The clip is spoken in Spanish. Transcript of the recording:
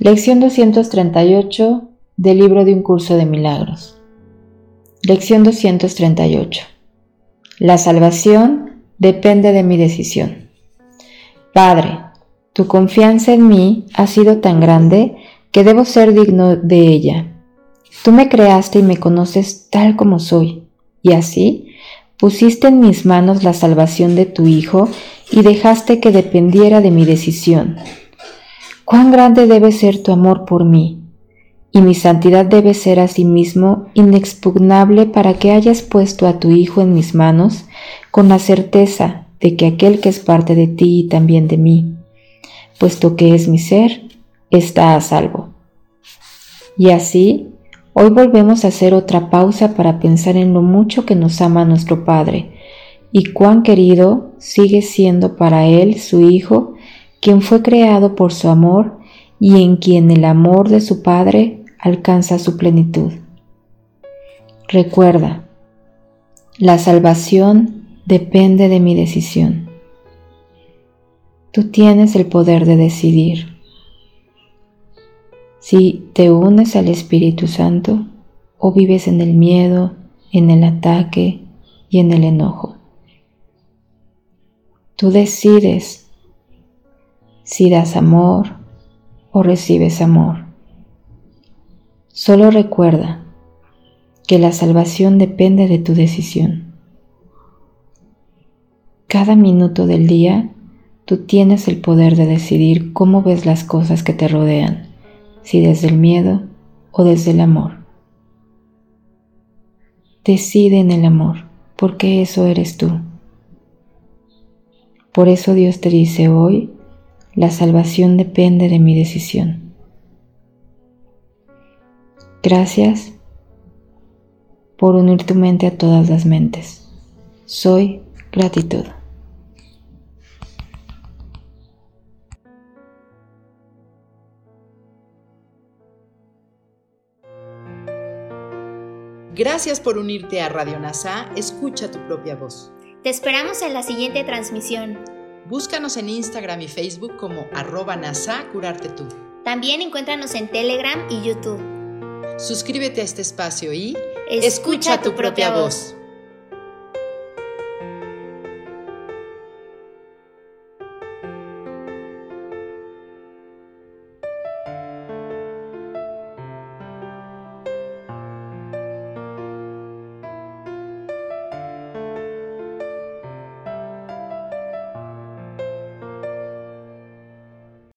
Lección 238 del libro de un curso de milagros. Lección 238. La salvación depende de mi decisión. Padre, tu confianza en mí ha sido tan grande que debo ser digno de ella. Tú me creaste y me conoces tal como soy, y así pusiste en mis manos la salvación de tu Hijo y dejaste que dependiera de mi decisión cuán grande debe ser tu amor por mí, y mi santidad debe ser asimismo inexpugnable para que hayas puesto a tu Hijo en mis manos con la certeza de que aquel que es parte de ti y también de mí, puesto que es mi ser, está a salvo. Y así, hoy volvemos a hacer otra pausa para pensar en lo mucho que nos ama nuestro Padre, y cuán querido sigue siendo para Él, su Hijo, quien fue creado por su amor y en quien el amor de su Padre alcanza su plenitud. Recuerda, la salvación depende de mi decisión. Tú tienes el poder de decidir. Si te unes al Espíritu Santo o vives en el miedo, en el ataque y en el enojo. Tú decides si das amor o recibes amor. Solo recuerda que la salvación depende de tu decisión. Cada minuto del día tú tienes el poder de decidir cómo ves las cosas que te rodean, si desde el miedo o desde el amor. Decide en el amor, porque eso eres tú. Por eso Dios te dice hoy, la salvación depende de mi decisión. Gracias por unir tu mente a todas las mentes. Soy gratitud. Gracias por unirte a Radio NASA. Escucha tu propia voz. Te esperamos en la siguiente transmisión. Búscanos en Instagram y Facebook como arroba NASA Curarte Tú. También encuéntranos en Telegram y YouTube. Suscríbete a este espacio y escucha, tu, propia voz.